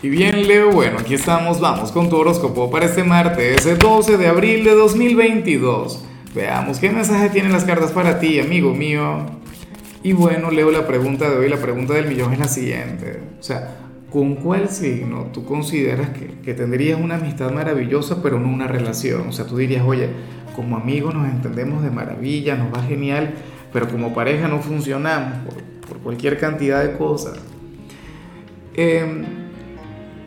Y bien, Leo, bueno, aquí estamos, vamos con tu horóscopo para este martes, el 12 de abril de 2022. Veamos qué mensaje tienen las cartas para ti, amigo mío. Y bueno, Leo, la pregunta de hoy, la pregunta del millón es la siguiente. O sea, ¿con cuál signo tú consideras que, que tendrías una amistad maravillosa, pero no una relación? O sea, tú dirías, oye, como amigos nos entendemos de maravilla, nos va genial, pero como pareja no funcionamos por, por cualquier cantidad de cosas. Eh,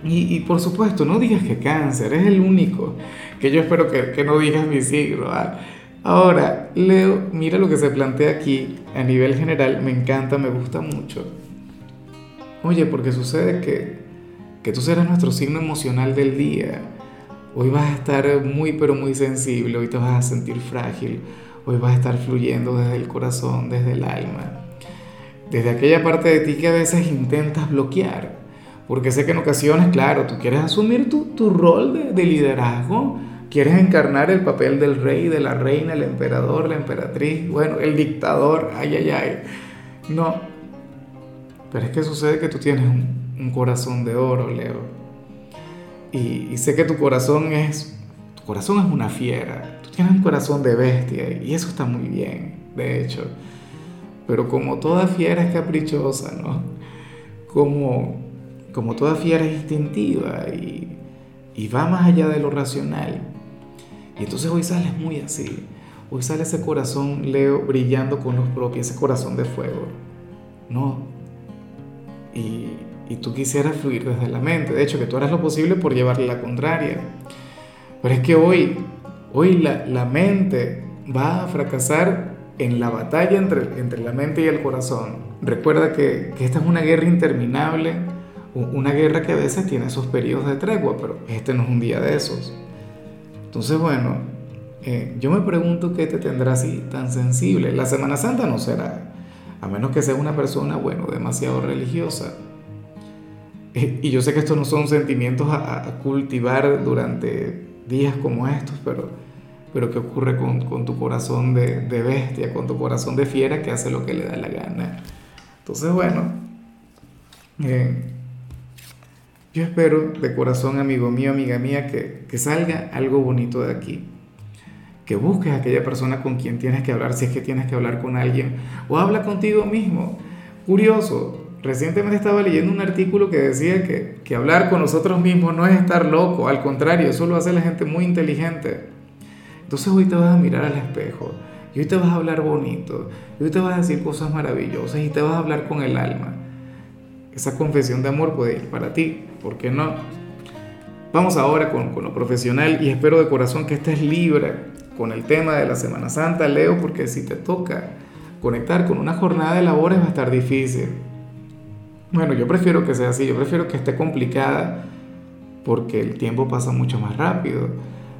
y, por supuesto, no digas que cáncer, es el único que yo espero que, no digas mi signo. ¿ah? Ahora, Leo, mira lo que se plantea aquí a nivel general, me encanta, me gusta mucho. Oye, porque sucede que, que tú serás nuestro signo emocional del día. Hoy vas a estar muy, pero muy sensible, hoy te vas a sentir frágil, hoy vas a estar fluyendo desde el corazón, desde el alma, desde aquella parte de ti que a veces intentas bloquear porque sé que en ocasiones, claro, tú quieres asumir tu, tu rol de, de, liderazgo, quieres encarnar el papel del rey, de la reina, el emperador, la emperatriz, bueno, el dictador, ay, ay, ay. No. Pero es que sucede que tú tienes un, corazón de oro, Leo. Y, y, sé que tu corazón es, tu corazón es una fiera. Tú tienes un corazón de bestia y eso está muy bien, de hecho. Pero como toda fiera es caprichosa, ¿no? Como como toda fiera es instintiva y, va más allá de lo racional. Y entonces hoy sales muy así. Hoy sale ese corazón, Leo, brillando con los propios, ese corazón de fuego. No. Y, y, tú quisieras fluir desde la mente. De hecho, que tú harás lo posible por llevarle la contraria. Pero es que hoy, hoy la, la mente va a fracasar en la batalla entre, entre la mente y el corazón. Recuerda que, que esta es una guerra interminable una guerra que a veces tiene esos periodos de tregua, pero este no es un día de esos. Entonces, bueno, eh, yo me pregunto qué te tendrá así tan sensible. La Semana Santa no será, a menos que sea una persona, bueno, demasiado religiosa. Eh, y yo sé que estos no son sentimientos a, a, cultivar durante días como estos, pero, pero ¿qué ocurre con, con tu corazón de, de bestia, con tu corazón de fiera que hace lo que le da la gana? Entonces, bueno, eh, yo espero de corazón, amigo mío, amiga mía, que, que, salga algo bonito de aquí. Que busques a aquella persona con quien tienes que hablar, si es que tienes que hablar con alguien, o habla contigo mismo. Curioso, recientemente estaba leyendo un artículo que decía que, que hablar con nosotros mismos no es estar loco, al contrario, eso lo hace la gente muy inteligente. Entonces hoy te vas a mirar al espejo, y hoy te vas a hablar bonito, y hoy te vas a decir cosas maravillosas, y te vas a hablar con el alma esa confesión de amor puede ir para ti, ¿por qué no? Vamos ahora con, con, lo profesional y espero de corazón que estés libre con el tema de la Semana Santa, Leo, porque si te toca conectar con una jornada de labores va a estar difícil. Bueno, yo prefiero que sea así, yo prefiero que esté complicada porque el tiempo pasa mucho más rápido,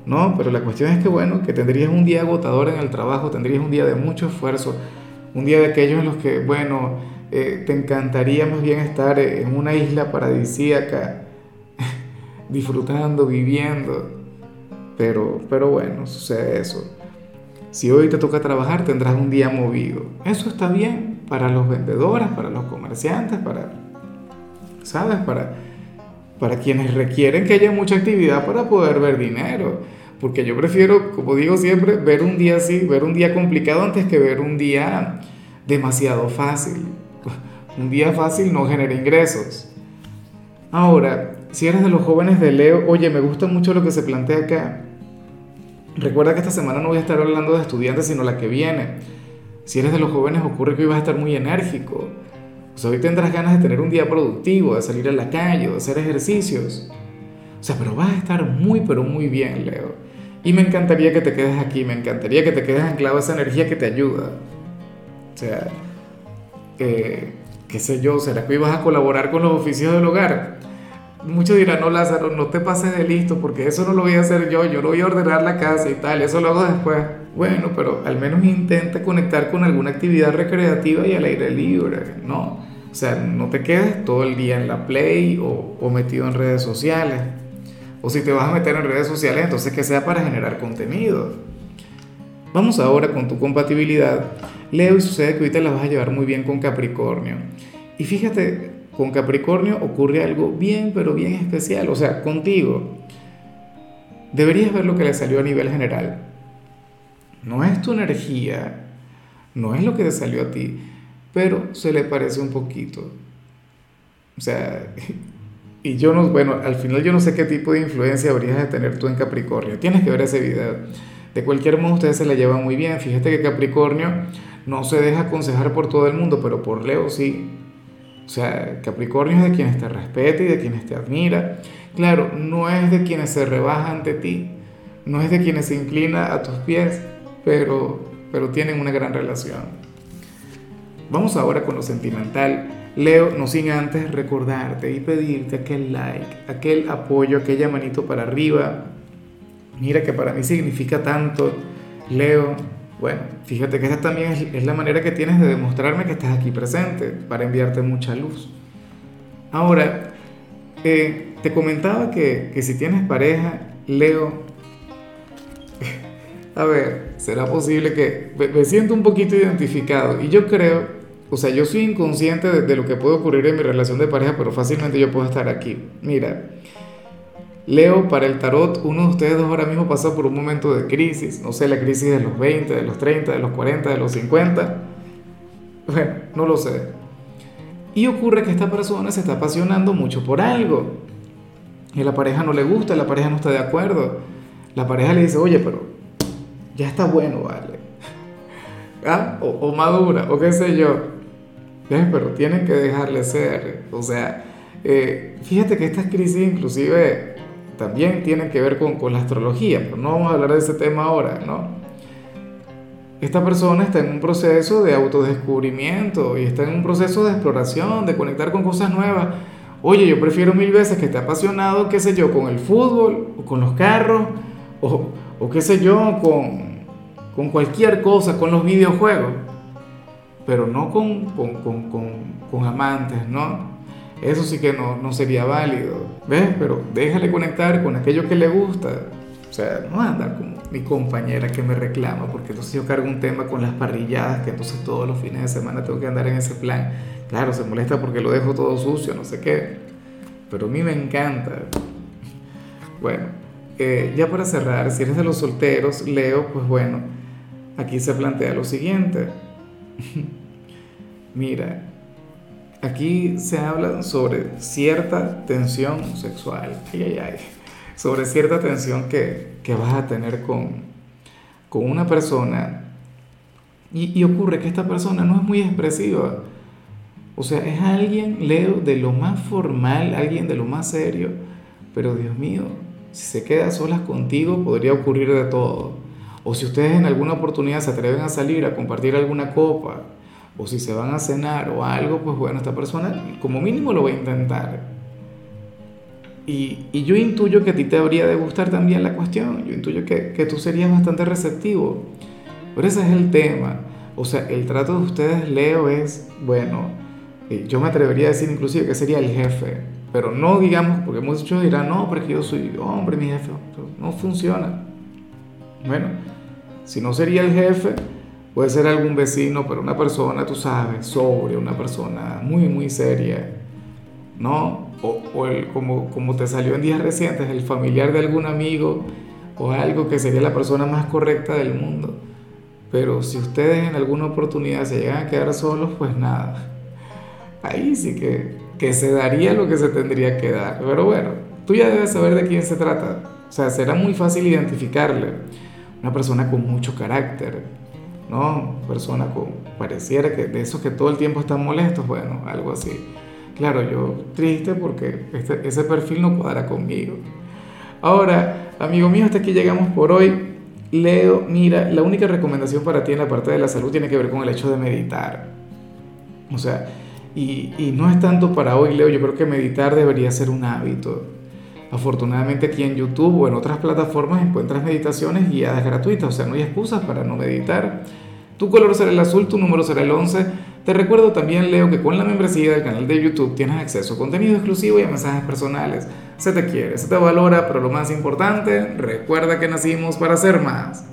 ¿no? Pero la cuestión es que, bueno, que tendrías un día agotador en el trabajo, tendrías un día de mucho esfuerzo, un día de aquellos en los que, bueno, eh, te encantaría más bien estar en una isla paradisíaca, disfrutando, viviendo. Pero, pero bueno, sucede eso. Si hoy te toca trabajar, tendrás un día movido. Eso está bien para los vendedores, para los comerciantes, para, ¿sabes? Para, para quienes requieren que haya mucha actividad para poder ver dinero. Porque yo prefiero, como digo siempre, ver un día así, ver un día complicado antes que ver un día demasiado fácil. Un día fácil no genera ingresos. Ahora, si eres de los jóvenes de Leo, oye, me gusta mucho lo que se plantea acá. Recuerda que esta semana no voy a estar hablando de estudiantes, sino la que viene. Si eres de los jóvenes, ocurre que hoy vas a estar muy enérgico. O sea, hoy tendrás ganas de tener un día productivo, de salir a la calle, de hacer ejercicios. O sea, pero vas a estar muy, pero muy bien, Leo. Y me encantaría que te quedes aquí, me encantaría que te quedes anclado a esa energía que te ayuda. O sea, eh, qué sé yo, ¿será que ibas a colaborar con los oficios del hogar? Muchos dirán, no Lázaro, no te pases de listo porque eso no lo voy a hacer yo, yo no voy a ordenar la casa y tal, eso lo hago después. Bueno, pero al menos intenta conectar con alguna actividad recreativa y al aire libre, ¿no? O sea, no te quedes todo el día en la play o, o metido en redes sociales. O si te vas a meter en redes sociales, entonces que sea para generar contenido. Vamos ahora con tu compatibilidad. Leo y sucede que ahorita la vas a llevar muy bien con Capricornio. Y fíjate, con Capricornio ocurre algo bien, pero bien especial, o sea, contigo. Deberías ver lo que le salió a nivel general. No es tu energía, no es lo que te salió a ti, pero se le parece un poquito. O sea, y yo no, bueno, al final yo no sé qué tipo de influencia habrías de tener tú en Capricornio. Tienes que ver ese video. De cualquier modo, ustedes se la llevan muy bien. Fíjate que Capricornio no se deja aconsejar por todo el mundo, pero por Leo sí. O sea, Capricornio es de quienes te respeta y de quienes te admira. Claro, no es de quienes se rebaja ante ti, no es de quienes se inclina a tus pies, pero, pero tienen una gran relación. Vamos ahora con lo sentimental. Leo, no sin antes recordarte y pedirte aquel like, aquel apoyo, aquella manito para arriba. Mira que para mí significa tanto. Leo, bueno, fíjate que esta también es, la manera que tienes de demostrarme que estás aquí presente, para enviarte mucha luz. Ahora, eh, te comentaba que, que si tienes pareja, Leo, a ver, será posible que me siento un poquito identificado y yo creo, o sea, yo soy inconsciente de, de, lo que puede ocurrir en mi relación de pareja, pero fácilmente yo puedo estar aquí. Mira, Leo, para el tarot, uno de ustedes dos ahora mismo pasa por un momento de crisis, no sé, la crisis de los 20, de los 30, de los 40, de los 50. Bueno, no lo sé. Y ocurre que esta persona se está apasionando mucho por algo. Y la pareja no le gusta, la pareja no está de acuerdo. La pareja le dice, oye, pero ya está bueno, vale. ¿Ah? O, madura, o qué sé yo. Pero tienen que dejarle ser. O sea, eh, fíjate que estas crisis inclusive también tienen que ver con, con, la astrología, pero no vamos a hablar de ese tema ahora, ¿no? Esta persona está en un proceso de autodescubrimiento y está en un proceso de exploración, de conectar con cosas nuevas. Oye, yo prefiero mil veces que esté apasionado, qué sé yo, con el fútbol, o con los carros, o, o qué sé yo, con, con cualquier cosa, con los videojuegos, pero no con, con, con, amantes, ¿no? Eso sí que no, no sería válido. ¿Ves? Pero déjale conectar con aquello que le gusta. O sea, no andar como mi compañera que me reclama, porque entonces yo cargo un tema con las parrilladas, que entonces todos los fines de semana tengo que andar en ese plan. Claro, se molesta porque lo dejo todo sucio, no sé qué. Pero a mí me encanta. Bueno, eh, ya para cerrar, si eres de los solteros, Leo, pues bueno, aquí se plantea lo siguiente. Mira, Aquí se habla sobre cierta tensión sexual, sobre cierta tensión que, que, vas a tener con, con una persona y, y, ocurre que esta persona no es muy expresiva. O sea, es alguien, Leo, de lo más formal, alguien de lo más serio, pero Dios mío, si se queda solas contigo podría ocurrir de todo. O si ustedes en alguna oportunidad se atreven a salir a compartir alguna copa, o si se van a cenar o algo, pues bueno, esta persona como mínimo lo va a intentar. Y, y yo intuyo que a ti te habría de gustar también la cuestión, yo intuyo que, que tú serías bastante receptivo. Pero ese es el tema. O sea, el trato de ustedes, Leo, es, bueno, eh, yo me atrevería a decir inclusive que sería el jefe, pero no digamos, porque muchos dirán, no, porque yo soy hombre, mi jefe, no funciona. Bueno, si no sería el jefe, Puede ser algún vecino, pero una persona, tú sabes, sobre, una persona muy, muy seria, ¿no? O, o el, como, como te salió en días recientes, el familiar de algún amigo o algo que sería la persona más correcta del mundo. Pero si ustedes en alguna oportunidad se llegan a quedar solos, pues nada. Ahí sí que, que se daría lo que se tendría que dar. Pero bueno, tú ya debes saber de quién se trata. O sea, será muy fácil identificarle. Una persona con mucho carácter, ¿no? Persona con, pareciera que de esos que todo el tiempo están molestos, bueno, algo así. Claro, yo triste porque este, ese perfil no cuadra conmigo. Ahora, amigo mío, hasta aquí llegamos por hoy. Leo, mira, la única recomendación para ti en la parte de la salud tiene que ver con el hecho de meditar. O sea, y, y no es tanto para hoy, Leo, yo creo que meditar debería ser un hábito. Afortunadamente aquí en YouTube o en otras plataformas encuentras meditaciones guiadas gratuitas, o sea, no hay excusas para no meditar. Tu color será el azul, tu número será el 11. Te recuerdo también, Leo, que con la membresía del canal de YouTube tienes acceso a contenido exclusivo y a mensajes personales. Se te quiere, se te valora, pero lo más importante, recuerda que nacimos para ser más.